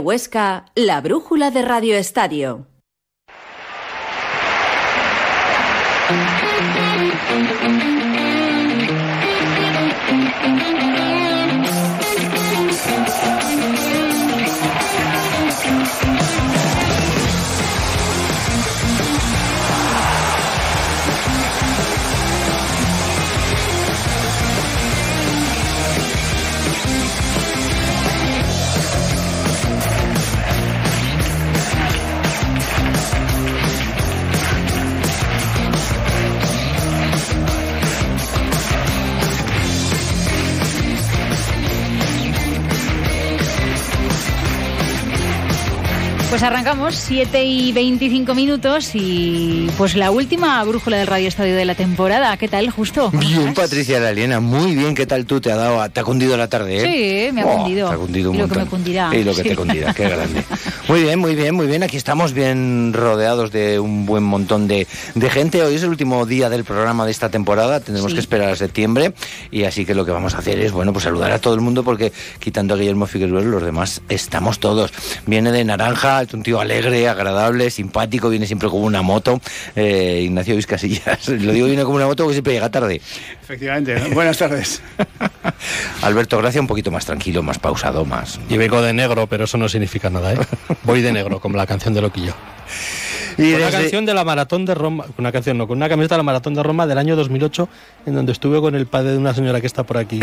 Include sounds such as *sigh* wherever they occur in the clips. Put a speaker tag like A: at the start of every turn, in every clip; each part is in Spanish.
A: Huesca, la brújula de Radio Estadio.
B: Pues arrancamos, 7 y 25 minutos y pues la última brújula del Radio Estadio de la temporada. ¿Qué tal, justo?
C: Bien, Patricia Laliena, muy bien. ¿Qué tal tú? ¿Te ha dado, te ha cundido la tarde?
B: ¿eh? Sí, me ha
C: oh,
B: cundido.
C: Te ha cundido un
B: y lo que me cundirá.
C: Y lo que
B: sí.
C: te cundirá, qué grande. *laughs* Muy bien, muy bien, muy bien. Aquí estamos bien rodeados de un buen montón de, de gente. Hoy es el último día del programa de esta temporada. Tendremos
B: Sí.
C: que esperar a septiembre. Y así que lo que vamos a hacer es, bueno, pues saludar a todo el mundo porque quitando a Guillermo Figueroa, los demás estamos todos. Viene de naranja, es un tío alegre, agradable, simpático, viene siempre con una moto. Eh, Ignacio Vizcasillas. *laughs* Lo digo viene con una moto porque siempre llega tarde.
D: Efectivamente. Buenas tardes. *laughs*
C: Alberto Gracia un poquito más tranquilo, más pausado, más.
E: Y vengo de negro, pero eso no significa nada, ¿eh? Voy de negro, como la canción de Loquillo.
C: Y
E: Con una canción de la Maratón de Roma, una canción no, con una camiseta de la Maratón de Roma del año 2008, en donde estuve con el padre de una señora que está por aquí.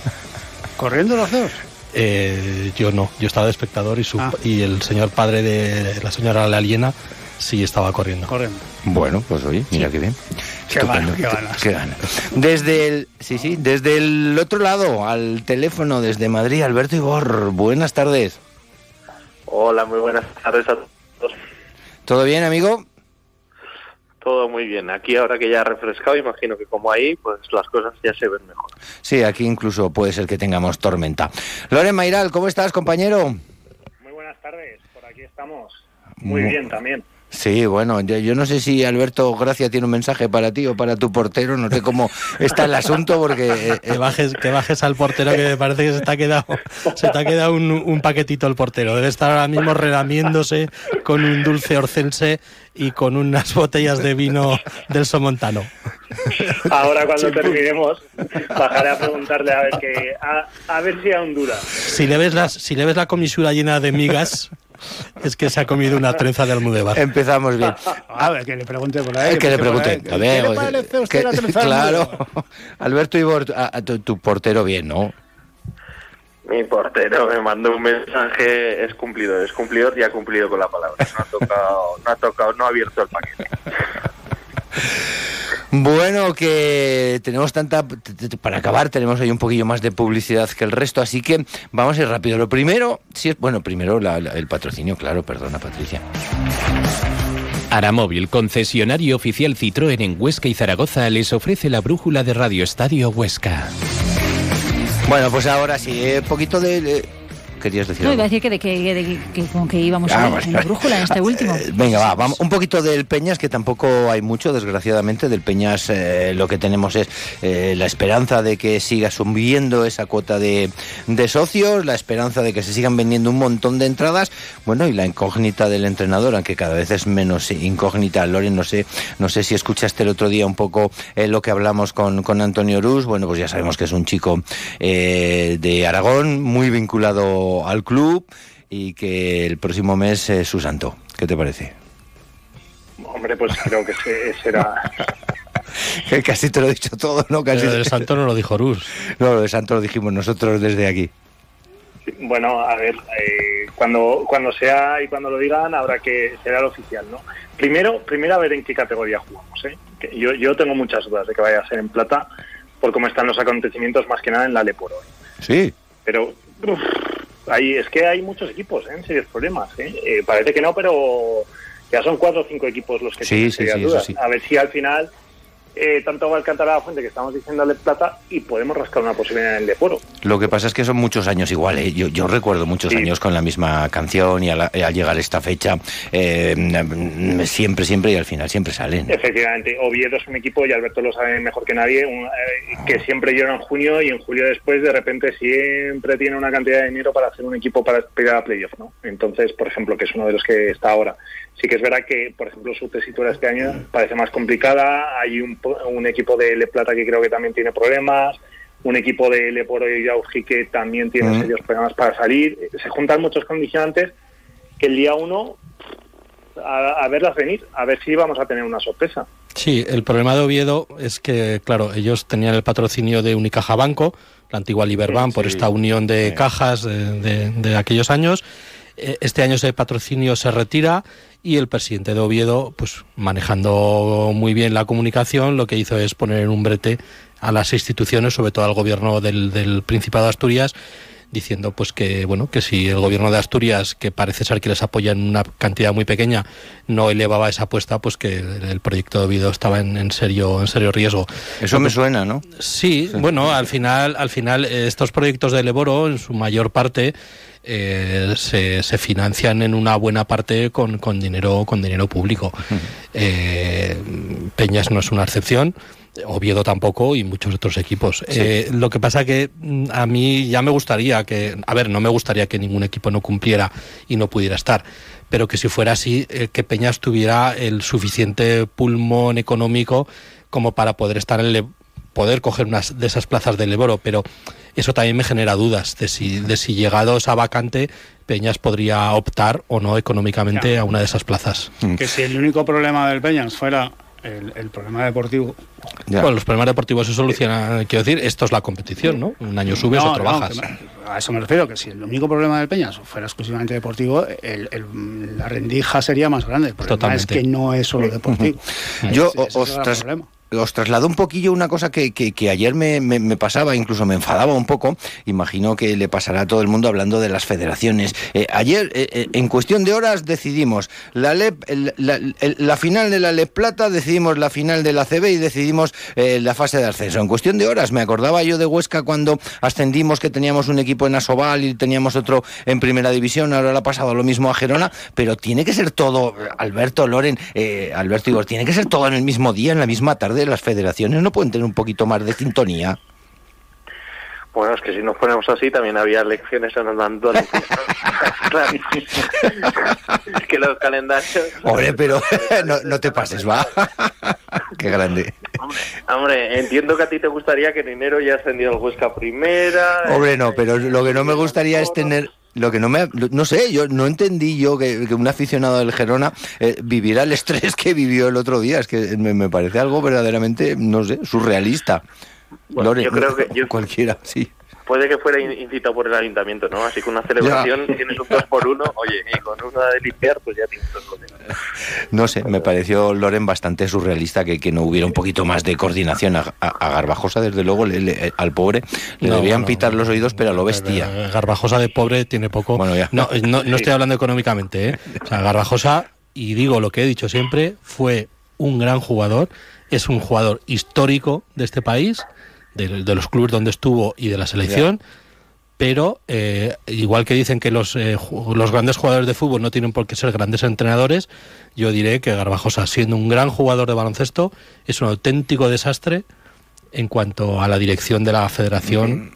E: *laughs*
D: ¿Corriendo los dos?
E: Eh, yo no, yo estaba de espectador y, su,
D: Ah.
E: y el señor padre de la señora la aliena sí estaba corriendo.
D: Corriendo.
C: Bueno, pues oye, mira qué bien.
D: Qué qué ganas.
C: Qué gana. Desde el, sí, sí, desde el otro lado, al teléfono, desde Madrid, Alberto Ibor. Buenas tardes.
F: Hola, muy buenas tardes a todos.
C: ¿Todo bien, amigo?
F: Todo muy bien. Aquí ahora que ya ha refrescado, imagino que como ahí, pues las cosas ya se ven mejor.
C: Sí, aquí incluso puede ser que tengamos tormenta. Loren Mairal, ¿cómo estás, compañero?
G: Muy buenas tardes, por aquí estamos. Muy
C: Mu-
G: bien también.
C: Sí, bueno, yo, yo no sé si Alberto Gracia tiene un mensaje para ti o para tu portero, no sé cómo está el asunto porque... eh,
E: Que bajes, que bajes al portero que me parece que se te ha quedado, se te ha quedado un, un paquetito el portero. Debe estar ahora mismo relamiéndose con un dulce orcense y con unas botellas de vino del Somontano.
G: Ahora cuando terminemos, bajaré a preguntarle a ver que a, a ver si aún dura.
E: Si le ves las, si le ves la comisura llena de migas, es que se ha comido una trenza de almudebar.
C: Empezamos bien.
D: A ver, que le pregunte por ahí.
C: Eh, que le
D: por ahí.
C: pregunte. A ver,
D: ¿Qué le
C: oye,
D: parece usted
C: que-
D: la trenza *laughs*
C: Claro. Alberto Ibor, a- a tu, tu portero bien, ¿no?
F: Mi portero me mandó un mensaje, es cumplidor, es cumplidor y ha cumplido con la palabra. No ha tocado, no ha tocado, no ha abierto el paquete.
C: Bueno, que tenemos tanta... Para acabar, tenemos ahí un poquillo más de publicidad que el resto, así que vamos a ir rápido. Lo primero, si es, bueno, primero la- la- el patrocinio, claro, perdona, Patricia.
H: Aramóvil, concesionario oficial Citroën en Huesca y Zaragoza, les ofrece la brújula de Radio Estadio Huesca.
C: Bueno, pues ahora sí, un poquito de... de- ¿Querías decir
B: No,
C: algo?
B: iba a decir que, de que, de que- que con que íbamos
C: Ah,
B: a ver en la brújula, en este último.
C: Eh, venga, va, vamos. Un poquito del Peñas, que tampoco hay mucho, desgraciadamente. Del Peñas eh, lo que tenemos es eh, la esperanza de que siga subiendo esa cuota de, de socios, la esperanza de que se sigan vendiendo un montón de entradas, bueno, y la incógnita del entrenador, aunque cada vez es menos incógnita. Loren, no sé, no sé si escuchaste el otro día un poco eh, lo que hablamos con, con Antonio Rus. Bueno, pues ya sabemos que es un chico eh, de Aragón, muy vinculado al club y que el próximo mes es su santo. ¿Qué te parece?
G: Hombre, pues creo que se- será... *laughs*
C: Que Casi te lo he dicho todo, ¿no? Casi
E: Pero del santo no lo dijo Rus.
C: No, lo de santo lo dijimos nosotros desde aquí.
G: Bueno, a ver, eh, cuando cuando sea y cuando lo digan habrá que será el oficial, ¿no? Primero, primero a ver en qué categoría jugamos, ¿eh? Que yo, yo tengo muchas dudas de que vaya a ser en plata por cómo están los acontecimientos más que nada en la Leporo.
C: Sí.
G: Pero uf, ahí es que hay muchos equipos ¿eh? en serios problemas. ¿eh? Eh, parece que no, pero ya son cuatro o cinco equipos los que
C: Sí,
G: tienen
C: sí, eso sí.
G: A ver si al final eh, tanto Alcántara la Fuente que estamos diciendo de Plata y podemos rascar una posibilidad en el Deporo.
C: Lo que pasa es que son muchos años igual. ¿eh? Yo, yo recuerdo muchos
G: Sí.
C: años con la misma canción y al, al llegar esta fecha, eh, mm, siempre, siempre y al final siempre salen.
G: Efectivamente, Oviedo es un equipo, y Alberto lo sabe mejor que nadie, un- eh, que siempre llora en junio y en julio después de repente siempre tiene una cantidad de dinero para hacer un equipo para aspirar a playoff, ¿no? Entonces, por ejemplo, que es uno de los que está ahora. Sí que es verdad que, por ejemplo, su tesitura este año parece más complicada. Hay un, un equipo de Le Plata que creo que también tiene problemas. Un equipo de Leporo y Yauji que también tiene serios problemas para salir. Se juntan muchos condicionantes que el día uno a, a verlas venir, a ver si vamos a tener una sorpresa.
E: Sí, el problema de Oviedo es que, claro, ellos tenían el patrocinio de Unicaja Banco, la antigua Liberbank, por esta unión de cajas de, de- de aquellos años. Eh, Este año ese patrocinio se retira y el presidente de Oviedo, pues manejando muy bien la comunicación, lo que hizo es poner en un brete a las instituciones, sobre todo al gobierno del, del Principado de Asturias, diciendo pues que bueno que si el gobierno de Asturias que parece ser que les apoya en una cantidad muy pequeña no elevaba esa apuesta pues que el, proyecto de Oviedo estaba en, en serio en serio riesgo
C: Eso me suena, ¿no?
E: Sí, bueno, al final, al final eh, estos proyectos de Leboro, en su mayor parte, eh, se, se financian en una buena parte con, con dinero, con dinero público. Eh, Peñas no es una excepción. Oviedo tampoco y muchos otros equipos. Eh, lo que pasa que mm, a mí ya me gustaría que, a ver, no me gustaría que ningún equipo no cumpliera y no pudiera estar, pero que si fuera así, eh, que Peñas tuviera el suficiente pulmón económico como para poder estar en el, poder coger unas de esas plazas del Leboro, pero eso también me genera dudas de si, de si llegados a vacante Peñas podría optar o no económicamente
D: Ya.
E: a una de esas plazas.
D: Que si el único problema del Peñas fuera el, el problema deportivo.
C: Ya.
E: Bueno, los problemas deportivos se solucionan, quiero decir, esto es la competición, ¿no? Un año subes,
D: No,
E: otro
D: no,
E: bajas.
D: me- a eso me refiero, que si el único problema del Peñas fuera exclusivamente deportivo, el- el- la rendija sería más grande. El problema
E: Totalmente.
D: es que no es solo deportivo.
C: Yo
D: es el
C: os, tras-
D: problema.
C: Os traslado un poquillo una cosa que, que- ayer me, me- pasaba, incluso me enfadaba un poco. Imagino que le pasará a todo el mundo hablando de las federaciones. Eh, ayer, eh, eh, en cuestión de horas, decidimos la, LEP, el- la, la final de la LEP Plata, decidimos la final de la CB y decidimos la fase de ascenso. En cuestión de horas, me acordaba yo de Huesca cuando ascendimos que teníamos un equipo en Asobal y teníamos otro en primera división. Ahora le ha pasado lo mismo a Gerona, pero tiene que ser todo, Alberto, Loren, Alberto Igor, tiene que ser todo en el mismo día, en la misma tarde. Las federaciones no pueden tener un poquito más de sintonía.
F: Bueno, es que si nos ponemos así, también había elecciones en Andalucía. *laughs* Claro. es que los calendarios...
C: Hombre, pero *laughs* no, no te pases, va. *laughs* Qué grande.
F: Hombre, entiendo que a ti te gustaría que en enero ya ascendido el Huesca primera.
C: Hombre, no, pero lo que no me gustaría es tener lo que no me no sé yo no entendí yo que, que un aficionado del Gerona eh, viviera el estrés que vivió el otro día. Es que me, me parece algo verdaderamente no sé surrealista.
F: Bueno,
C: Lore,
F: yo creo que *laughs* yo-
C: cualquiera sí
F: Puede que fuera in- incitado por el ayuntamiento, ¿no? Así que una celebración tienes un 2 por uno, oye, y con una de limpiar, pues ya tienes dos
C: no sé me pareció Loren bastante surrealista que, que no hubiera un poquito más de coordinación a, a- a Garbajosa desde luego le- le- al pobre le
E: No,
C: debían
E: no,
C: pitar los oídos pero a lo bestia
E: Garbajosa de pobre tiene poco.
C: Bueno, ya.
E: No, no, no estoy hablando económicamente, ¿eh? O sea, Garbajosa, y digo lo que he dicho siempre, fue un gran jugador, es un jugador histórico de este país, de, de los clubes donde estuvo y de la selección. Pero eh, igual que dicen que los, eh, los grandes jugadores de fútbol no tienen por qué ser grandes entrenadores, yo diré que Garbajosa, siendo un gran jugador de baloncesto, es un auténtico desastre en cuanto a la dirección de la federación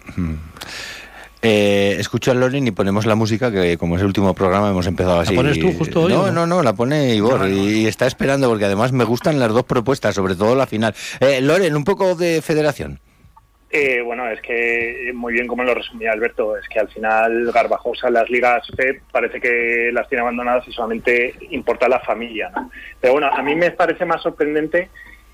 C: Eh, escucho a Loren y ponemos la música que como es el último programa hemos empezado así.
E: pones tú justo hoy
C: no?
E: no,
C: no, la pone Igor y está esperando porque además me gustan las dos propuestas, sobre todo la final. Eh, Loren, un poco de federación.
G: Eh, bueno, es que eh, muy bien como lo resumía Alberto, es que al final Garbajosa las ligas FED parece que las tiene abandonadas y solamente importa la familia. ¿no? Pero bueno, a mí me parece más sorprendente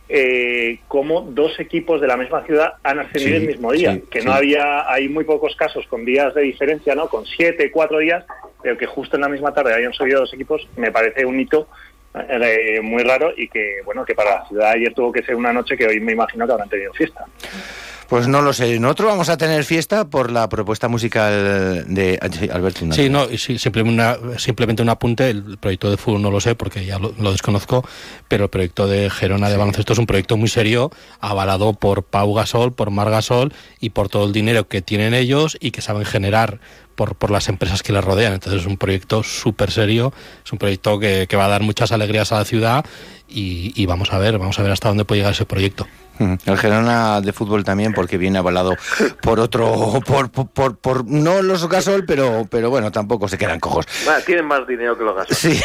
G: eh, cómo dos equipos de la misma ciudad han ascendido
C: Sí,
G: el mismo día,
C: sí,
G: que
C: sí.
G: no había, hay muy pocos casos con días de diferencia, ¿no? Con siete, cuatro días, pero que justo en la misma tarde hayan subido dos equipos, me parece un hito eh, muy raro y que, bueno, que para la ciudad ayer tuvo que ser una noche que hoy me imagino que habrán tenido fiesta.
C: Pues no lo sé. Nosotros vamos a tener fiesta por la propuesta musical de Alberto.
E: Sí, no, sí, simplemente, simplemente un apunte. El proyecto de fútbol no lo sé porque ya lo, desconozco, pero el proyecto de Gerona de baloncesto es un proyecto muy serio, avalado por Pau Gasol, por Mar Gasol y por todo el dinero que tienen ellos y que saben generar por, por las empresas que les rodean. Entonces es un proyecto súper serio, es un proyecto que, que, va a dar muchas alegrías a la ciudad y, y vamos a ver, vamos a ver hasta dónde puede llegar ese proyecto.
C: El Gerona de fútbol también, porque viene avalado por otro, por, por, por, no los Gasol, pero, pero bueno, tampoco se quedan cojos.
F: tienen más dinero que los Gasol.
C: Sí.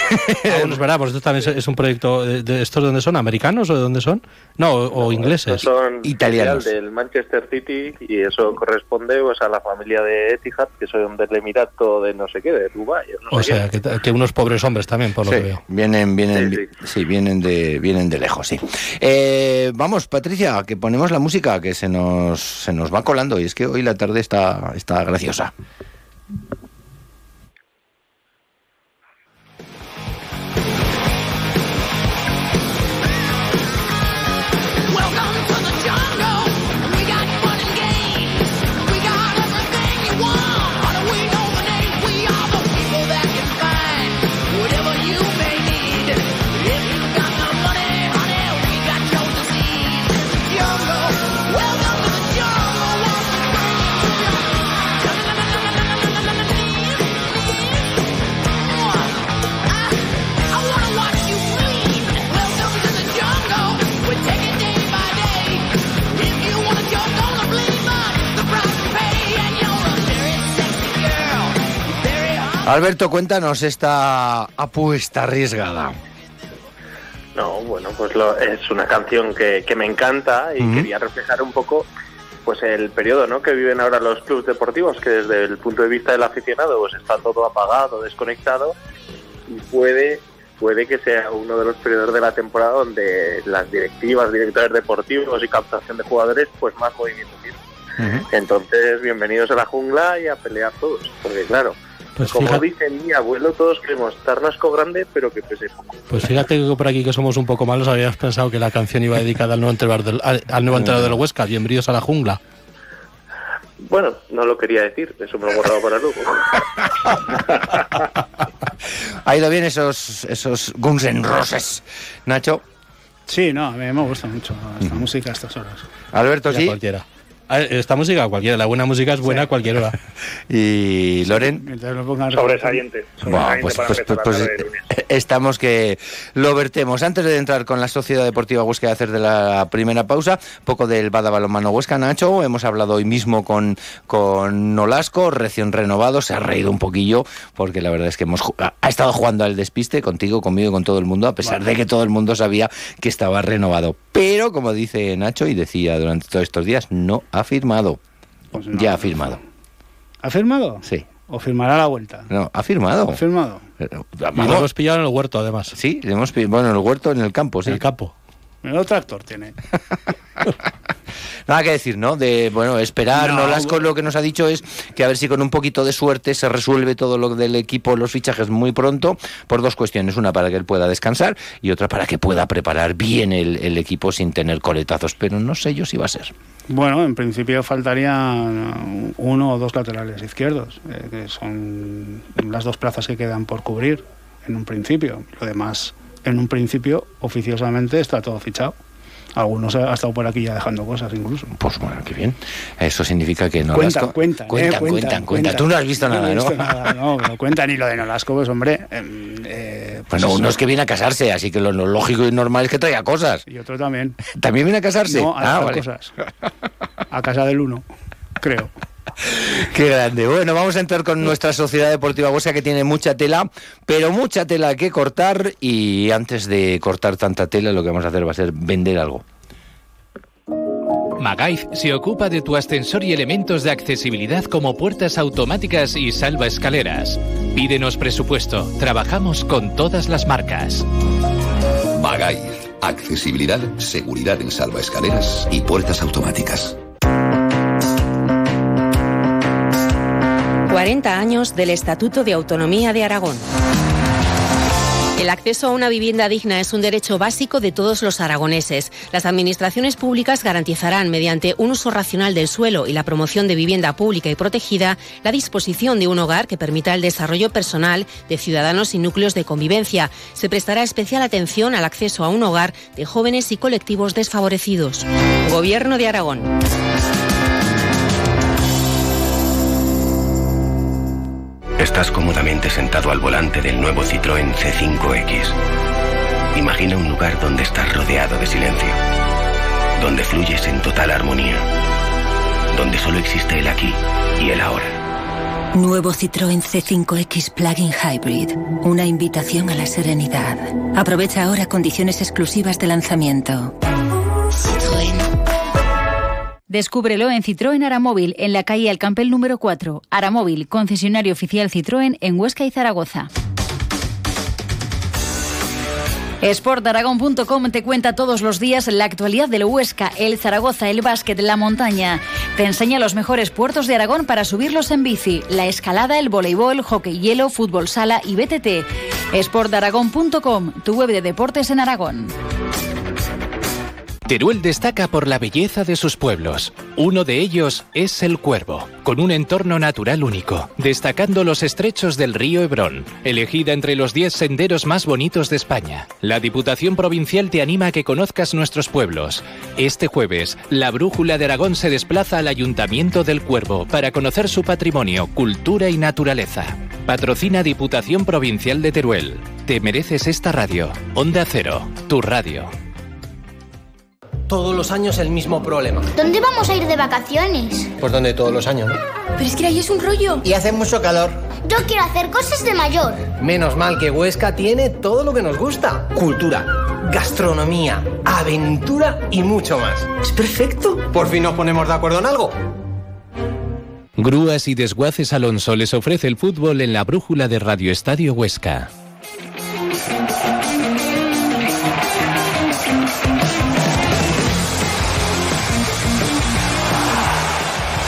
E: Aún veramos, esto también es un proyecto de, estos de dónde son, americanos o de dónde son? No, o, ingleses.
F: Son
C: italianos
F: del Manchester City y eso corresponde pues a la familia de Etihad, que son del Emirato de no sé qué, de Dubái.
E: o sea, que, unos pobres hombres también, por lo que veo.
C: Vienen, vienen, sí, vienen de, vienen de lejos, sí. Eh, vamos, Patricia que ponemos la música que se nos, se nos va colando y es que hoy la tarde está, está graciosa. Alberto, cuéntanos esta apuesta arriesgada.
F: No, bueno, pues es una canción que, me encanta y quería reflejar un poco pues el periodo ¿no? que viven ahora los clubes deportivos, que desde el punto de vista del aficionado pues está todo apagado, desconectado y puede puede que sea uno de los periodos de la temporada donde las directivas, directores deportivos y captación de jugadores pues más movimiento tienen. Entonces, bienvenidos a la jungla y a pelear todos, porque claro, pues Como dice mi abuelo, todos queremos tarnasco grande, pero que pese poco.
E: Pues fíjate que por aquí que somos un poco malos, habías pensado que la canción iba dedicada al nuevo entrenador del, al, nuevo entrenador del Huesca, Bienvenidos a la jungla.
F: Bueno, no lo quería decir, eso me lo he guardado para luego. *laughs*
C: ha ido bien esos, esos Guns N' Roses, Nacho.
D: Sí, no, a mí me gusta mucho esta música a estas horas.
C: Alberto, sí.
E: Cualquiera. Ah, esta música, cualquiera, la buena música es buena a cualquier hora. *laughs*
C: y Loren.
F: Sobresaliente.
C: pues, pues, pues estamos que lo vertemos. Antes de entrar con la Sociedad Deportiva Huesca y hacer de la primera pausa, poco del Bada Balonmano Huesca, Nacho. Hemos hablado hoy mismo con, con Nolasco, recién renovado. Se ha reído un poquillo porque la verdad es que hemos ha estado jugando al despiste contigo, conmigo y con todo el mundo, a pesar de que todo el mundo sabía que estaba renovado. Pero, como dice Nacho y decía durante todos estos días, no ha firmado. Pues ya ha firmado.
D: ¿Ha firmado?
C: Sí.
D: ¿O firmará la vuelta?
C: No, ha firmado.
D: ¿Ha firmado?
E: y lo hemos pillado en el huerto, además.
C: Sí, le hemos pillado, bueno, en el huerto, en el campo, sí.
E: En el campo.
D: Menudo tractor tiene. *laughs*
C: Nada que decir, ¿no? De, bueno, esperar. No, Nolasco lo que nos ha dicho es que a ver si con un poquito de suerte se resuelve todo lo del equipo, los fichajes muy pronto, por dos cuestiones. Una para que él pueda descansar y otra para que pueda preparar bien el, equipo sin tener coletazos. Pero no sé yo si va a ser.
D: Bueno, en principio faltarían uno o dos laterales izquierdos, eh, que son las dos plazas que quedan por cubrir en un principio. Lo demás en un principio, oficiosamente, está todo fichado. Algunos ha estado por aquí ya dejando cosas incluso.
C: Pues bueno, qué bien. Eso significa que
D: Nolasco... Cuentan,
C: cuentan,
D: eh,
C: cuentan, cuentan, Tú no has visto nada, ¿no?
D: no, no cuentan. Y lo de Nolasco, pues hombre... Em, eh,
C: pues bueno, uno es que viene a casarse, así que lo, lógico y normal es que traiga cosas.
D: Y otro también.
C: ¿También viene a casarse?
D: No, a ah, cosas. A casa del uno, creo. *laughs*
C: Qué grande. Bueno, vamos a entrar con nuestra sociedad deportiva Huesca que tiene mucha tela, pero mucha tela que cortar y antes de cortar tanta tela lo que vamos a hacer va a ser vender algo.
H: Magaif se ocupa de tu ascensor y elementos de accesibilidad como puertas automáticas y salva escaleras. Pídenos presupuesto. Trabajamos con todas las marcas.
I: Magaif. Accesibilidad, seguridad en salva escaleras y puertas automáticas.
J: 40 años del Estatuto de Autonomía de Aragón. El acceso a una vivienda digna es un derecho básico de todos los aragoneses. Las administraciones públicas garantizarán, mediante un uso racional del suelo y la promoción de vivienda pública y protegida, la disposición de un hogar que permita el desarrollo personal de ciudadanos y núcleos de convivencia. Se prestará especial atención al acceso a un hogar de jóvenes y colectivos desfavorecidos. Gobierno de Aragón.
K: Estás cómodamente sentado al volante del nuevo Citroën C5X. Imagina un lugar donde estás rodeado de silencio, donde fluyes en total armonía, donde solo existe el aquí y el ahora.
L: Nuevo Citroën C5X Plug-in Hybrid. Una invitación a la serenidad. Aprovecha ahora condiciones exclusivas de lanzamiento.
B: Descúbrelo en Citroën Aramóvil, en la calle Alcampel número 4. Aramóvil, concesionario oficial Citroën en Huesca y Zaragoza. Sportaragón.com te cuenta todos los días la actualidad del Huesca, el Zaragoza, el básquet, la montaña. Te enseña los mejores puertos de Aragón para subirlos en bici, la escalada, el voleibol, hockey hielo, fútbol sala y BTT. Sportaragón.com, tu web de deportes en Aragón.
H: Teruel destaca por la belleza de sus pueblos. Uno de ellos es El Cuervo, con un entorno natural único, destacando los estrechos del río Hebrón, elegida entre los 10 senderos más bonitos de España. La Diputación Provincial te anima a que conozcas nuestros pueblos. Este jueves, la Brújula de Aragón se desplaza al Ayuntamiento del Cuervo para conocer su patrimonio, cultura y naturaleza. Patrocina Diputación Provincial de Teruel. Te mereces esta radio. Onda Cero, tu radio
M: todos los años el mismo problema.
N: ¿Dónde vamos a ir de vacaciones?
M: Pues donde todos los años, ¿no?
N: Pero es que ahí es un rollo.
M: Y hace mucho calor.
N: Yo quiero hacer cosas de mayor.
M: Menos mal que Huesca tiene todo lo que nos gusta. Cultura, gastronomía, aventura y mucho más. Es perfecto. Por fin nos ponemos de acuerdo en algo.
H: Grúas y Desguaces Alonso les ofrece el fútbol en la brújula de Radio Estadio Huesca.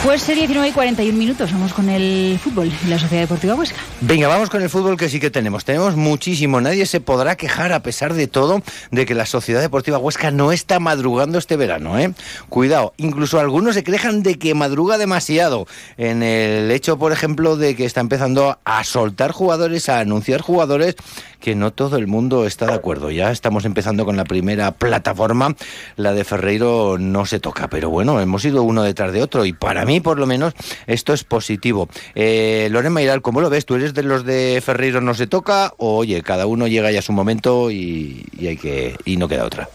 B: Pues 19 y 41 minutos, vamos con el fútbol y la Sociedad Deportiva Huesca.
C: Venga, vamos con el fútbol que sí que tenemos. Tenemos muchísimo. Nadie se podrá quejar, a pesar de todo, de que la Sociedad Deportiva Huesca no está madrugando este verano. ¿eh? Cuidado, incluso algunos se quejan de que madruga demasiado. En el hecho, por ejemplo, de que está empezando a soltar jugadores, a anunciar jugadores que no todo el mundo está de acuerdo. Ya estamos empezando con la primera plataforma. La de Ferreiro no se toca, pero bueno, hemos ido uno detrás de otro y para mí, por lo menos, esto es positivo. Eh, Loren ¿cómo lo ves? ¿Tú eres de los de Ferreiro no se toca o oye, cada uno llega ya a su momento y, hay que no queda otra?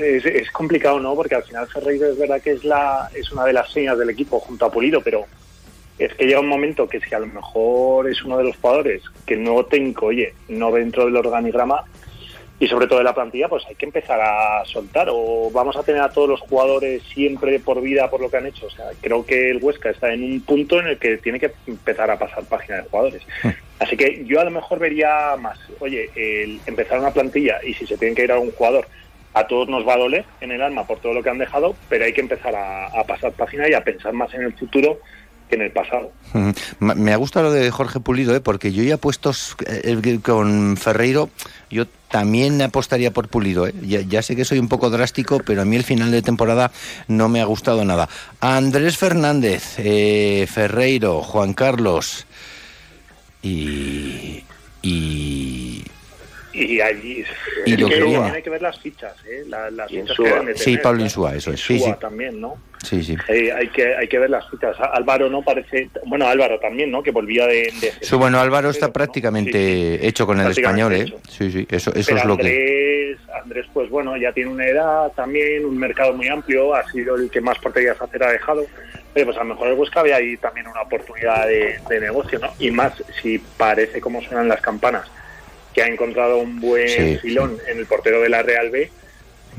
G: Es, complicado, ¿no? Porque al final Ferreiro es verdad que es una de las señas del equipo junto a Pulido, pero es que llega un momento que si a lo mejor es uno de los jugadores que no te oye, no dentro del organigrama y sobre todo de la plantilla, pues hay que empezar a soltar o vamos a tener a todos los jugadores siempre por vida por lo que han hecho. O sea, creo que el Huesca está en un punto en el que tiene que empezar a pasar página de jugadores. Hmm. Así que yo a lo mejor vería más, oye, el empezar una plantilla y si se tiene que ir a un jugador, a todos nos va a doler en el alma por todo lo que han dejado, pero hay que empezar a, a pasar página y a pensar más en el futuro que en el pasado.
C: Me ha gustado lo de Jorge Pulido, ¿eh? porque yo ya puesto eh, con Ferreiro, yo también apostaría por Pulido. ¿eh? Ya, sé que soy un poco drástico, pero a mí el final de temporada no me ha gustado nada. Andrés Fernández, eh, Ferreiro, Juan Carlos y, y
G: y allí y lo que hay que ver las fichas, ¿eh? las fichas que
C: Sí, Pablo Insúa, eso es. Sí, sí.
G: también, ¿no?
C: Sí, sí.
G: Eh, hay, que, hay que ver las fichas. Álvaro no parece... Bueno, Álvaro también, ¿no? Que volvía de...
C: sí, bueno, Álvaro está prácticamente hecho con el español, ¿eh? Sí, sí, eso, eso es lo
G: que... Andrés, pues bueno, ya tiene una edad también, un mercado muy amplio, ha sido el que más porterías hacer ha dejado. Pero pues a lo mejor el Huesca había ahí también una oportunidad de, de negocio, ¿no? Y más si parece como suenan las campanas que ha encontrado un buen filón en el portero de la Real B,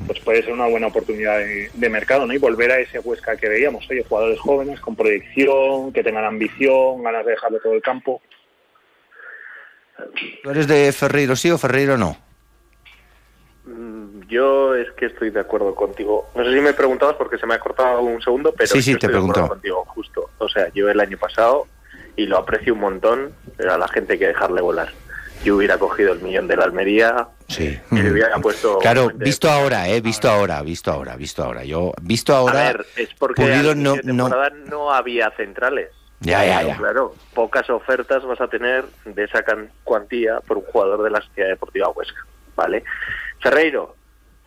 G: pues puede ser una buena oportunidad de, mercado, ¿no? Y volver a ese Huesca que veíamos, oye, jugadores jóvenes con proyección, que tengan ambición, ganas de dejarle todo el campo.
C: ¿Tú eres de Ferreiro sí o Ferreiro no?
F: Mm, yo es que estoy de acuerdo contigo. No sé si me preguntabas porque se me ha cortado un segundo, pero
C: sí, sí, te
F: estoy contigo, justo. O sea, yo el año pasado, y lo aprecio un montón, a la gente hay que dejarle volar yo hubiera cogido el millón de la Almería
C: Sí.
F: y le hubiera puesto...
C: Claro, visto ahora, eh, visto ahora, visto ahora, visto ahora. Yo, visto ahora,
F: a ver, es porque
C: Pulido no, no,
F: no había centrales.
C: Ya, ya, ya.
F: Claro, pocas ofertas vas a tener de esa cuantía por un jugador de la Sociedad Deportiva Huesca, ¿vale? Ferreiro,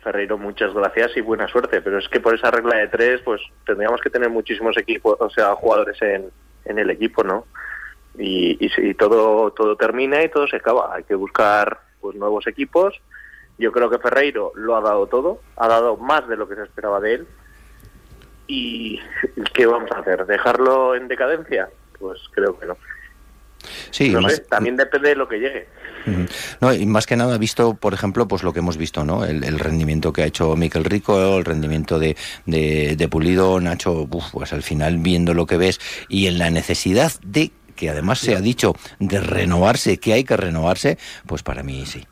F: Ferreiro, muchas gracias y buena suerte, pero es que por esa regla de tres, pues tendríamos que tener muchísimos equipos, o sea, jugadores en, en el equipo, ¿no? Y, y, si todo, todo termina y todo se acaba. Hay que buscar pues nuevos equipos. Yo creo que Ferreiro lo ha dado todo, ha dado más de lo que se esperaba de él. ¿Y *laughs* qué vamos a hacer? ¿Dejarlo en decadencia? Pues creo que no.
C: Sí,
F: no
C: más-
F: sé, también depende de lo que llegue.
C: No, y más que nada visto, por ejemplo, pues lo que hemos visto, ¿no? El, el rendimiento que ha hecho Miquel Rico, el rendimiento de, de, de Pulido, Nacho, uf, pues al final viendo lo que ves y en la necesidad de que además se ha dicho de renovarse, que hay que renovarse, pues para mí sí.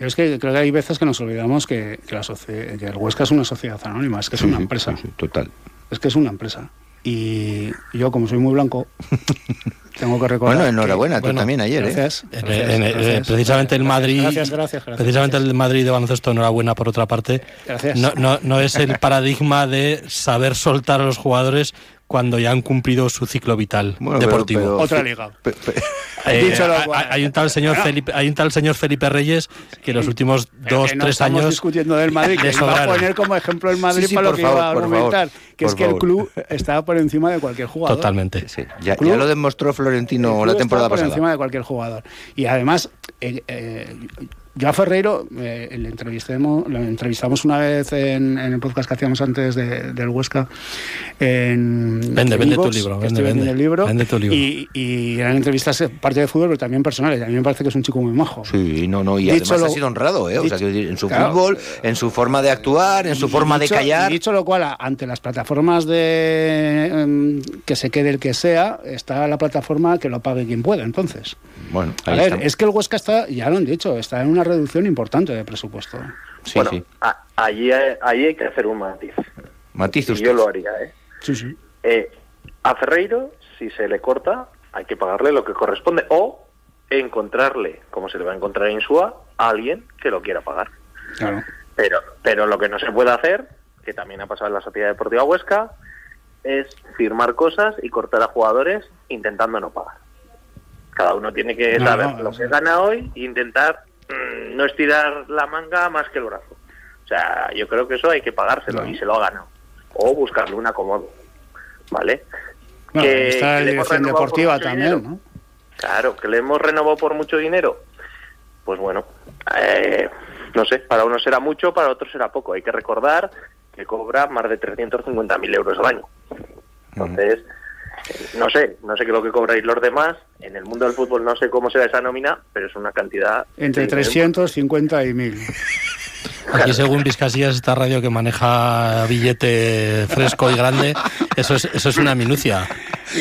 D: Yo es que creo que hay veces que nos olvidamos que, que la que el Huesca es una sociedad anónima, es que es una empresa.
C: total.
D: Es que es una empresa. Y yo, como soy muy blanco, *laughs* tengo que recordar.
C: Bueno, enhorabuena,
D: que-
C: tú también ayer, ¿eh?
D: Gracias.
E: En-
D: gracias,
E: en- en-
D: gracias.
E: precisamente el Madrid,
D: Gracias, gracias, gracias.
E: precisamente el Madrid de baloncesto enhorabuena por otra parte.
D: Gracias.
E: No, no, no es el paradigma de saber soltar a los jugadores cuando ya han cumplido su ciclo vital
C: Bueno, pero-
E: deportivo.
C: pero-
D: Otra liga. *laughs*
E: Eh,
D: Dicho lo
E: hay-
D: cual-
E: hay, un tal señor
D: Bueno.
E: Felipe, hay un tal señor Felipe Reyes que los últimos
D: Pero
E: dos,
D: que no
E: tres
D: estamos
E: años
D: discutiendo del Madrid, que
E: le
D: iba a poner como ejemplo el Madrid
C: Sí, sí,
D: para lo
C: por
D: que
C: favor,
D: iba a
C: por
D: argumentar,
C: favor,
D: que es
C: por
D: que el
C: favor.
D: club estaba por encima de cualquier jugador.
E: Totalmente.
C: Sí, ya,
D: Club-
C: ya lo demostró Florentino
D: El
C: la temporada
D: por
C: pasada.
D: encima de cualquier jugador. Y además, eh, eh, yo a Ferreiro eh, le, entrevistemos, le entrevistamos una vez en, en el podcast que hacíamos antes de- del Huesca. En,
E: Vende,
D: en
E: vende tu libro, vende, vende.
D: el libro.
E: Vende tu libro.
D: Y, y eran entrevistas eh, parte de fútbol, pero también personales. A mí me parece que es un chico muy majo.
C: Sí, no, no, y
D: Dicho
C: además
D: lo-
C: ha sido honrado, ¿eh? O sea,
D: dicho-
C: que en su
D: claro.
C: fútbol, en su forma de actuar, en su forma de
D: dicho-
C: callar.
D: y dicho lo cual, ante las plataformas de em, que se quede el que sea, está la plataforma que lo pague quien pueda. Entonces,
C: Bueno,
D: a ver,
C: está.
D: es que el Huesca está, ya lo han dicho, está en una reducción importante de presupuesto.
C: Sí,
F: bueno,
C: sí.
F: a- allí, hay- allí hay que hacer un matiz.
C: Matiz
F: Y yo lo haría, ¿eh?
D: Sí, sí.
F: Eh, a Ferreiro, si se le corta, hay que pagarle lo que corresponde o encontrarle, como se le va a encontrar en Insua, a alguien que lo quiera pagar.
D: Claro.
F: Pero, pero lo que no se puede hacer, que también ha pasado en la Sociedad Deportiva Huesca, es firmar cosas y cortar a jugadores intentando no pagar. Cada uno tiene que
D: No,
F: saber
D: no,
F: lo
D: sí.
F: que gana hoy e intentar no estirar la manga más que el brazo. O sea, yo creo que eso hay que pagárselo y se lo ha ganado. O buscarle un acomodo. ¿Vale?
D: Bueno,
F: Que-
D: está
F: que
D: la dirección deportiva también,
F: dinero.
D: ¿no?
F: Claro, que le hemos renovado por mucho dinero. Pues bueno, eh, no sé, para unos será mucho, para otros será poco. Hay que recordar que cobra más de 350.000 euros al año. Entonces, no sé, no sé qué es lo que cobráis los demás. En el mundo del fútbol no sé cómo será esa nómina, pero es una cantidad...
D: Entre
F: de dinero
D: 350 y 1000.
E: Aquí según Vizcasillas, esta radio que maneja billete fresco y grande, eso es, eso es una minucia.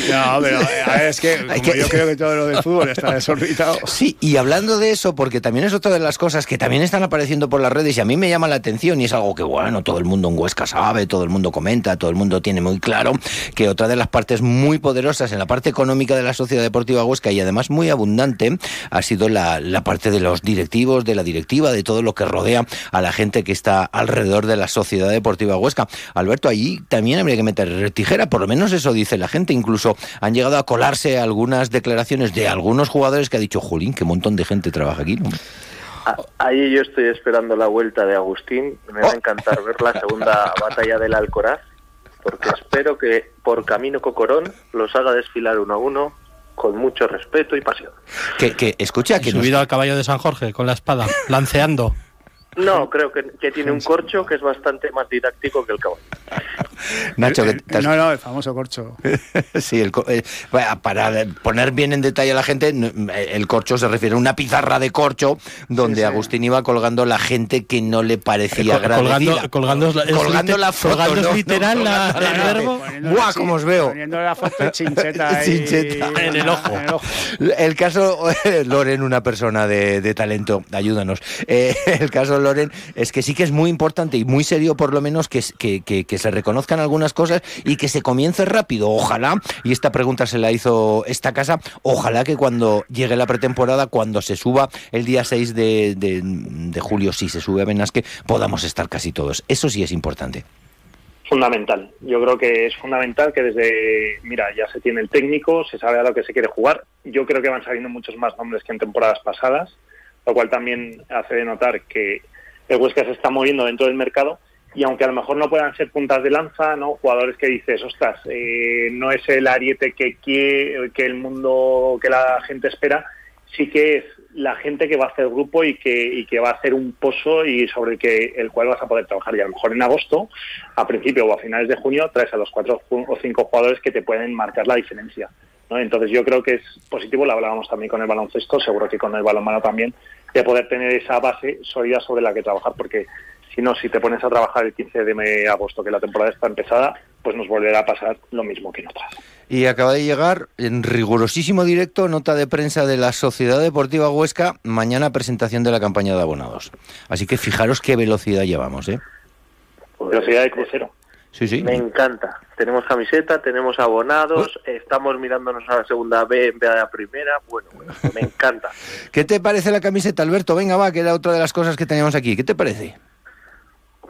D: No, pero es que *laughs* como
C: que-
D: yo creo que todo lo del fútbol está desorbitado. *laughs*
C: Sí, y hablando de eso, porque también es otra de las cosas que también están apareciendo por las redes y a mí me llama la atención y es algo que, bueno, todo el mundo en Huesca sabe, todo el mundo comenta, todo el mundo tiene muy claro, que otra de las partes muy poderosas en la parte económica de la Sociedad Deportiva Huesca y además muy abundante ha sido la, la parte de los directivos, de la directiva, de todo lo que rodea a la gente que está alrededor de la Sociedad Deportiva Huesca. Alberto, allí también habría que meter tijera, por lo menos eso dice la gente, incluso han llegado a colarse algunas declaraciones de algunos jugadores que ha dicho, Jolín, qué montón de gente trabaja aquí. ¿no?".
F: Ahí yo estoy esperando la vuelta de Agustín. Me va
C: Oh.
F: a encantar ver la segunda *laughs* batalla del Alcoraz, porque espero que por camino Cocorón los haga desfilar uno a uno con mucho respeto y pasión.
C: Que, que escucha, que nos-
E: Subido al caballo de San Jorge con la espada, *laughs* lanceando.
F: No, creo que, que tiene un corcho que es bastante más didáctico que el caballo. *laughs*
C: Nacho, que has-
D: No, no, el famoso corcho. *laughs*
C: sí, el eh, para poner bien en detalle a la gente, n- el corcho se refiere a una pizarra de corcho donde
D: Sí, sí.
C: Agustín iba colgando la gente que no le parecía
E: Col- colgando,
C: agradecida.
E: colgando, es
C: Colgando la foto,
E: colgando
C: ¿no?
E: literal
C: No,
E: la-
C: colgando
E: el
C: la-
E: verbo.
D: Poniéndole
C: ¡Buah,
D: así,
C: cómo os veo!
D: Poniéndole *laughs* la foto de chincheta. ahí
C: Chincheta.
E: En el ojo.
D: en el ojo.
C: El caso, Loren, una persona de, de talento, ayúdanos. Eh, el caso, Loren, es que sí que es muy importante y muy serio, por lo menos, que, se reconozca establezcan algunas cosas y que se comience rápido. Ojalá, y esta pregunta se la hizo esta casa, ojalá que cuando llegue la pretemporada, cuando se suba el día 6 de, de, de julio, si se sube a Benasque, podamos estar casi todos. Eso sí es importante
G: fundamental. Yo creo que es fundamental que desde, mira, ya se tiene el técnico, se sabe a lo que se quiere jugar. Yo creo que van saliendo muchos más nombres que en temporadas pasadas, lo cual también hace de notar que el Huesca se está moviendo dentro del mercado y aunque a lo mejor no puedan ser puntas de lanza, no jugadores que dices, ostras, eh, no es el ariete que quiere, que el mundo, que la gente espera, sí que es la gente que va a hacer grupo y que, y que va a hacer un pozo y sobre el, que, el cual vas a poder trabajar. Y a lo mejor en agosto, a principio o a finales de junio, traes a los cuatro o cinco jugadores que te pueden marcar la diferencia. ¿No? Entonces yo creo que es positivo, lo hablábamos también con el baloncesto, seguro que con el balonmano también, de poder tener esa base sólida sobre la que trabajar, porque si no, si te pones a trabajar el 15 de agosto, que la temporada está empezada, pues nos volverá a pasar lo mismo que en otras.
C: Y acaba de llegar en rigurosísimo directo nota de prensa de la Sociedad Deportiva Huesca, mañana presentación de la campaña de abonados. Así que fijaros qué velocidad llevamos, ¿eh?
G: Velocidad de crucero.
C: Sí, sí.
F: Me encanta. Tenemos camiseta, tenemos abonados, estamos mirándonos a la segunda B en vez de la primera. Bueno, bueno, me encanta. *laughs*
C: ¿Qué te parece la camiseta, Alberto? Venga, va, que era otra de las cosas que teníamos aquí. ¿Qué te parece?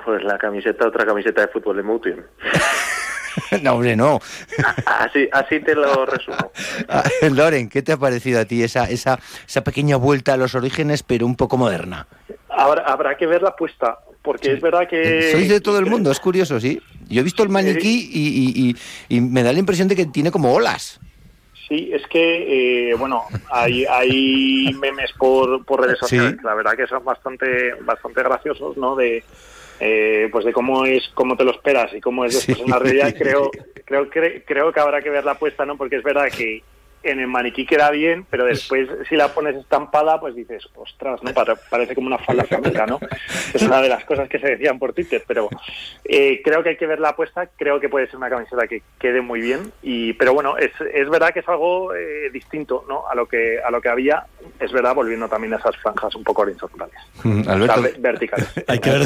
F: Pues la camiseta, otra camiseta de fútbol de *laughs*
C: no, hombre, no.
F: Así, así te lo resumo. *laughs*
C: Ah, Loren, ¿qué te ha parecido a ti esa, esa, esa pequeña vuelta a los orígenes, pero un poco moderna?
G: Habrá, habrá que ver la apuesta, porque es verdad que...
C: Sois de todo el mundo, es curioso, ¿sí? Yo he visto el maniquí y, y, y, y me da la impresión de que tiene como olas.
G: Sí, es que, eh, bueno, hay, hay memes por, por redes sociales,
C: Sí.
G: la verdad que son bastante, bastante graciosos, ¿no? De, eh, pues de cómo es, cómo te lo esperas y cómo es después
C: Sí.
G: en la realidad. *laughs* Creo, creo, cre- creo que habrá que ver la apuesta, ¿no? Porque es verdad que en el maniquí queda bien, pero después si la pones estampada, pues dices, ostras, ¿no? Pare- Parece como una falda flamenca, ¿no? Es una de las cosas que se decían por Twitter, pero eh, creo que hay que ver la apuesta, creo que puede ser una camiseta que quede muy bien, y pero bueno, es, es verdad que es algo eh, distinto, ¿no? A lo que a lo que había, es verdad, volviendo también a esas franjas un poco horizontales,
C: Mm,
G: o sea,
C: Alberto,
G: ve- verticales. *laughs*
E: Hay que ver,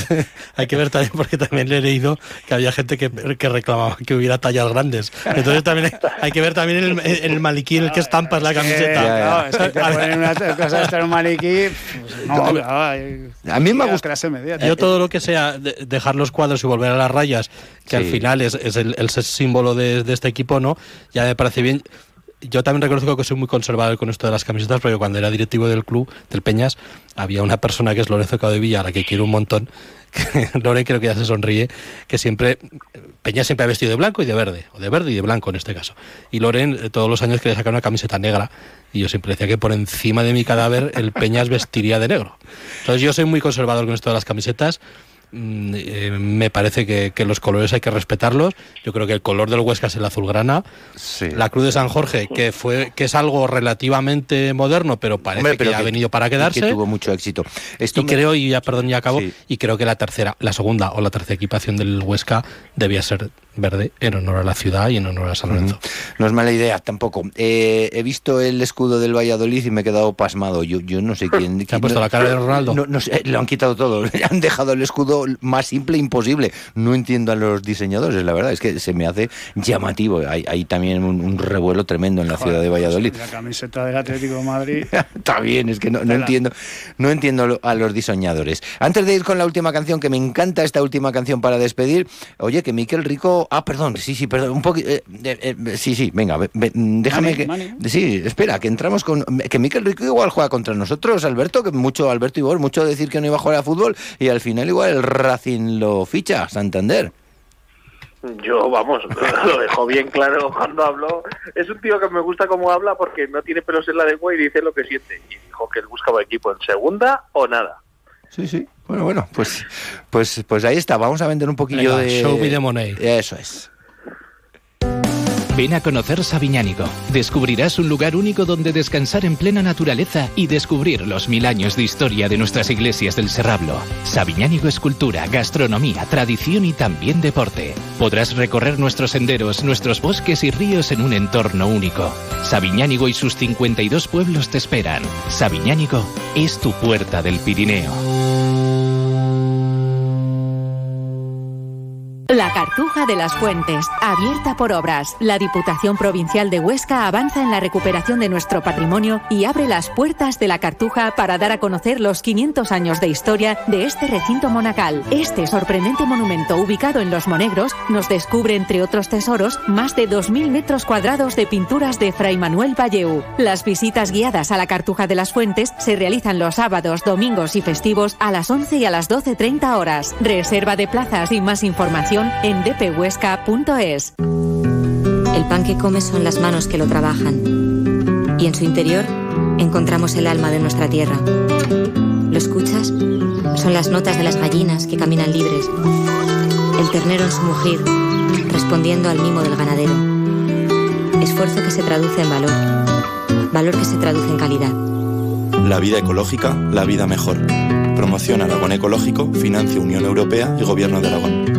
E: hay que ver también porque también le he leído que había gente que, que reclamaba que hubiera tallas grandes. Entonces también hay, hay que ver también el, el maniquí el que estampas la camiseta.
D: claro, es que te *laughs* ponen una cosa de estar en un maniquí. *laughs* pues, no, hay-
C: A mí me gusta-
D: clase media.
E: Yo todo lo que sea de- dejar los cuadros y volver a las rayas, que al
C: Sí.
E: final es, es el, el símbolo de, de este equipo, ¿no? Ya me parece bien. Yo también reconozco que soy muy conservador con esto de las camisetas, porque cuando era directivo del club, del Peñas, había una persona que es Lorenzo Caudevilla, a la que quiero un montón, *laughs* que Lore creo que ya se sonríe, que siempre, Peñas siempre ha vestido de blanco y de verde, o de verde y de blanco en este caso. Y Loren eh, todos los años quería sacar una camiseta negra, y yo siempre decía que por encima de mi cadáver el Peñas vestiría de negro. Entonces yo soy muy conservador con esto de las camisetas. Mm, eh, me parece que, que los colores hay que respetarlos. Yo creo que el color del Huesca es el azulgrana.
C: Sí.
E: La Cruz de San Jorge, que fue que es algo relativamente moderno, pero parece
C: Hombre, pero
E: que, ha venido para
C: y que
E: quedarse.
C: tuvo mucho éxito. Esto
E: Y
C: me-
E: creo, y ya perdón, ya acabo,
C: Sí.
E: y creo que la tercera, la segunda o la tercera equipación del Huesca debía ser verde en honor a la ciudad y en honor a San Lorenzo.
C: No es mala idea tampoco. Eh, he visto el escudo del Valladolid y me he quedado pasmado. Yo, yo no sé quién. *laughs*
E: ¿Se ha puesto la cara de Ronaldo?
C: No, no sé, lo han quitado todo. *laughs* Han dejado el escudo más simple imposible. No entiendo a los diseñadores, la verdad. Es que se me hace llamativo. Hay, hay también un, un revuelo tremendo en la ciudad de Valladolid.
D: La camiseta del Atlético de Madrid. *laughs*
C: Está bien, es que no, no entiendo, no entiendo a los diseñadores. Antes de ir con la última canción, que me encanta esta última canción para despedir, oye, que Miquel Rico, ah, perdón, sí, sí, perdón, un poquito, sí, sí, venga, ve- ve- déjame que, sí, espera, que entramos con, que Miquel Rico igual juega contra nosotros, Alberto, que mucho, Alberto Ibor, mucho decir que no iba a jugar a fútbol y al final igual el Racing lo ficha, Santander.
F: Yo, vamos, *laughs* lo dejo bien claro cuando habló. Es un tío que me gusta cómo habla porque no tiene pelos en la lengua y dice lo que siente. Y dijo que él buscaba equipo en segunda o nada.
C: Sí, sí. Bueno, bueno, pues, pues, pues ahí está. Vamos a vender un poquillo
E: Venga,
C: de.
E: show me the money.
C: Eso es.
H: Ven a conocer Sabiñánigo. Descubrirás un lugar único donde descansar en plena naturaleza y descubrir los mil años de historia de nuestras iglesias del Serrablo. Sabiñánigo es cultura, gastronomía, tradición y también deporte. Podrás recorrer nuestros senderos, nuestros bosques y ríos en un entorno único. Sabiñánigo y sus 52 pueblos te esperan. Sabiñánigo es tu puerta del Pirineo.
A: La
O: Cartuja de las Fuentes, abierta por obras. La Diputación Provincial de Huesca avanza en la recuperación de nuestro patrimonio y abre las puertas de la Cartuja para dar a conocer los 500 años de historia de este recinto monacal. Este sorprendente monumento ubicado en Los Monegros nos descubre, entre otros tesoros, más de 2.000 metros cuadrados de pinturas de Fray Manuel Valleu. Las visitas guiadas a la Cartuja de las Fuentes se realizan los sábados, domingos y festivos a las 11 y a las 12.30 horas. Reserva de plazas y más información en dphuesca.es.
P: El pan que comes son las manos que lo trabajan. Y en su interior encontramos el alma de nuestra tierra. ¿Lo escuchas? Son las notas de las gallinas que caminan libres. El ternero en su mugir, respondiendo al mimo del ganadero. Esfuerzo que se traduce en valor. Valor que se traduce en calidad.
Q: La vida ecológica, la vida mejor. Promoción Aragón Ecológico, financia Unión Europea y Gobierno de Aragón.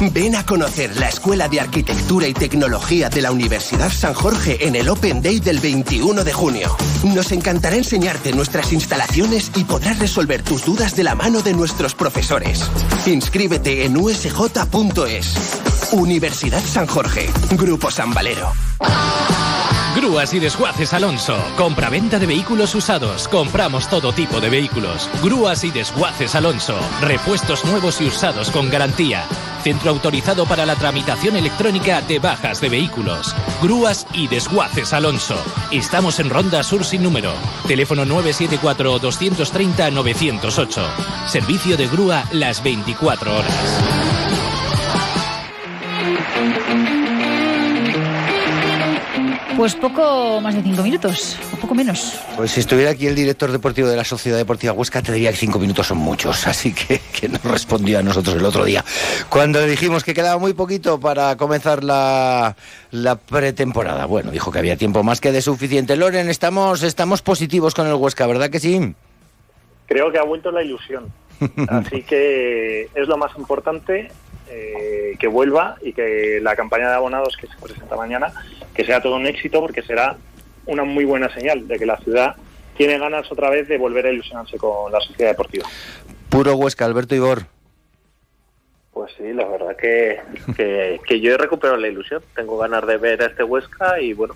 R: Ven a conocer la Escuela de Arquitectura y Tecnología de la Universidad San Jorge en el Open Day del 21 de junio. Nos encantará enseñarte nuestras instalaciones y podrás resolver tus dudas de la mano de nuestros profesores. Inscríbete en usj.es. Universidad San Jorge, Grupo San Valero.
H: Grúas y Desguaces Alonso. Compra-venta de vehículos usados. Compramos todo tipo de vehículos. Grúas y Desguaces Alonso. Repuestos nuevos y usados con garantía. Centro autorizado para la tramitación electrónica de bajas de vehículos. Grúas y Desguaces Alonso. Estamos en Ronda Sur sin número. Teléfono 974-230-908. Servicio de grúa las 24 horas.
B: Pues poco más de cinco minutos, o poco menos.
C: Pues si estuviera aquí el director deportivo de la Sociedad Deportiva Huesca, te diría que cinco minutos son muchos, así que, que nos respondió a nosotros el otro día. Cuando le dijimos que quedaba muy poquito para comenzar la, la pretemporada. Bueno, dijo que había tiempo más que de suficiente. Loren, estamos, estamos positivos con el Huesca, ¿verdad que sí?
G: Creo que ha vuelto la ilusión. *laughs* Así que es lo más importante eh, que vuelva y que la campaña de abonados que se presenta mañana que sea todo un éxito porque será una muy buena señal de que la ciudad tiene ganas otra vez de volver a ilusionarse con la sociedad deportiva.
C: Puro Huesca, Alberto Ibor.
F: Pues sí, la verdad que, que, que yo he recuperado la ilusión. Tengo ganas de ver a este Huesca y bueno,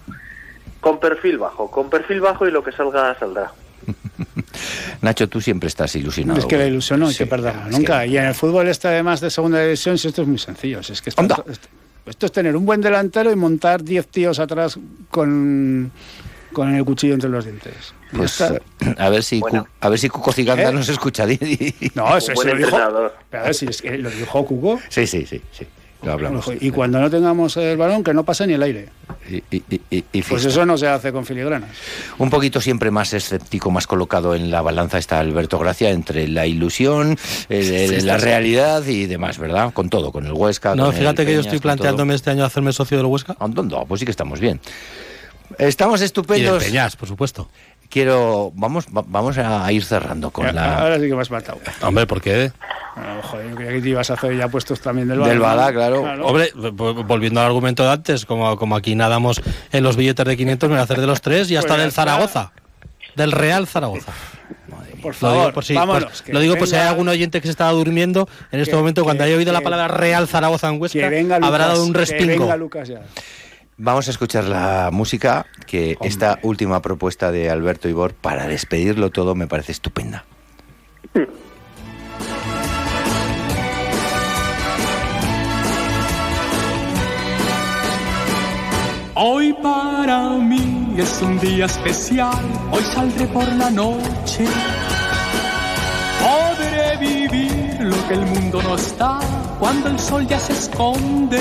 F: con perfil bajo, con perfil bajo y lo que salga saldrá. *laughs*
C: Nacho, tú siempre estás ilusionado.
D: Es que la ilusión no hay
C: Sí,
D: que perderla
C: es
D: nunca.
C: que-
D: Y en el fútbol este además de segunda división, si esto es muy sencillo. es que esto, esto- esto es tener un buen delantero y montar 10 tíos atrás con, con el cuchillo entre los dientes.
C: Pues
D: está.
C: a ver si Cu- a ver si Cuco Ciganda
D: ¿Eh?
C: nos escucha.
D: No, eso, eso lo dijo.
F: entrenador.
D: Pero a ver si es que lo dijo Cuco.
C: Sí, sí, sí, sí. Lo hablamos.
D: Y cuando no tengamos el balón, que no pase ni el aire.
C: Y, y- y- y
D: Pues eso no se hace con filigranas.
C: Un poquito siempre más escéptico, más colocado en la balanza está Alberto Gracia entre la ilusión, eh,
E: Sí,
C: la realidad y demás, ¿verdad? Con todo, con el Huesca.
E: No,
C: con el
E: fíjate que yo estoy
C: todo.
E: planteándome este año hacerme socio del Huesca.
C: No, pues sí que estamos bien. Estamos
E: Y del
C: estupendos.
E: Peñas, por supuesto.
C: Quiero, vamos, va- vamos a ir cerrando con la
D: Ahora sí que me has matado.
E: Hombre, ¿por qué?
D: Ah, joder, yo creía que te ibas a hacer ya puestos también del
C: Del
D: Bada,
C: Bada,
D: ¿no?
C: claro.
E: Hombre, v- volviendo al argumento de antes, como, como aquí nadamos en los billetes de 500, me voy a hacer de los tres y hasta
D: Pues ya
E: del
D: está.
E: Zaragoza. Del Real Zaragoza.
D: Por
E: Lo
D: favor,
E: digo por si,
D: vámonos. que
E: lo digo por si hay
D: venga-
E: algún oyente que se estaba durmiendo en este
D: Que-
E: momento, cuando
D: que-
E: haya oído la
D: que-
E: palabra Real Zaragoza en Huesca,
D: Que venga
E: habrá dado un
D: que
E: respingo.
D: venga Lucas ya.
C: Vamos a escuchar la música, que esta última propuesta de Alberto Ibor para despedirlo todo me parece estupenda.
S: Hoy para mí es un día especial, hoy saldré por la noche. Podré vivir lo que el mundo no está cuando el sol ya se esconde.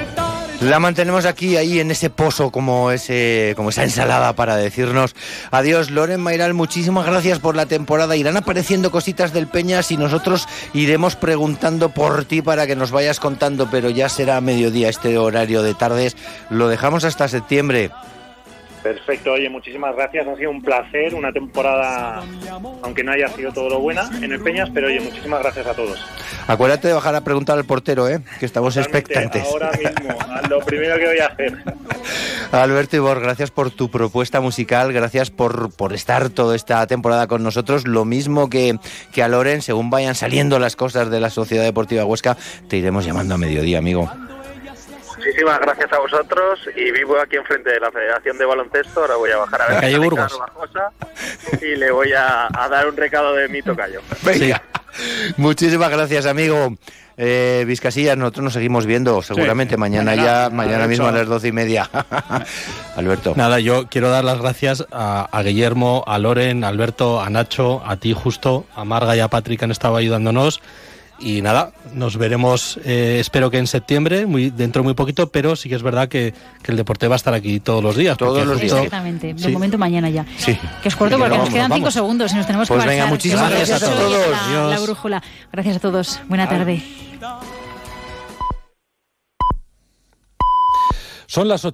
C: La mantenemos aquí, ahí en ese pozo, como ese, como esa ensalada para decirnos adiós. Loren Mairal, muchísimas gracias por la temporada. Irán apareciendo cositas del Peñas y nosotros iremos preguntando por ti para que nos vayas contando, pero ya será mediodía este horario de tardes. Lo dejamos hasta septiembre.
G: Perfecto, oye, muchísimas gracias. Ha sido un placer, una temporada, aunque no haya sido todo lo buena en el Peñas, pero oye, muchísimas gracias a todos.
C: Acuérdate de bajar a preguntar al portero, ¿eh? que estamos
G: Totalmente,
C: expectantes.
G: Ahora mismo, lo primero que voy a hacer. *laughs*
C: Alberto Ibor, gracias por tu propuesta musical, gracias por, por estar toda esta temporada con nosotros. Lo mismo que, que a Loren, según vayan saliendo las cosas de la Sociedad Deportiva Huesca, te iremos llamando a mediodía, amigo.
F: Muchísimas gracias a vosotros y vivo aquí enfrente de la Federación de Baloncesto. Ahora voy a bajar a ver
E: La calle Burgos.
F: Y le voy a, a dar un recado de mi tocayo.
C: Venga. Muchísimas gracias, amigo. Eh, Vizcasillas, nosotros nos seguimos viendo seguramente mañana,
E: Mañana,
C: ya,
E: mañana,
C: mismo a las doce y media. *laughs* Alberto.
E: Nada, yo quiero dar las gracias a, a Guillermo, a Loren, a Alberto, a Nacho, a ti justo, a Marga y a Patrick que han estado ayudándonos. Y nada, nos veremos, eh, espero que en septiembre, muy dentro de muy poquito, pero sí que es verdad que, que el deporte va a estar aquí todos los días.
C: Todos los
E: justo-
B: Exactamente. De
E: Sí.
B: momento mañana ya.
E: Sí.
B: Que es corto porque
E: no
B: nos
E: vamos,
B: quedan cinco segundos y nos tenemos
C: Pues
B: que
C: venga,
B: marchar.
C: muchísimas gracias a todos.
B: La, brújula. Gracias a todos. Buena tarde.
H: Son las ocho.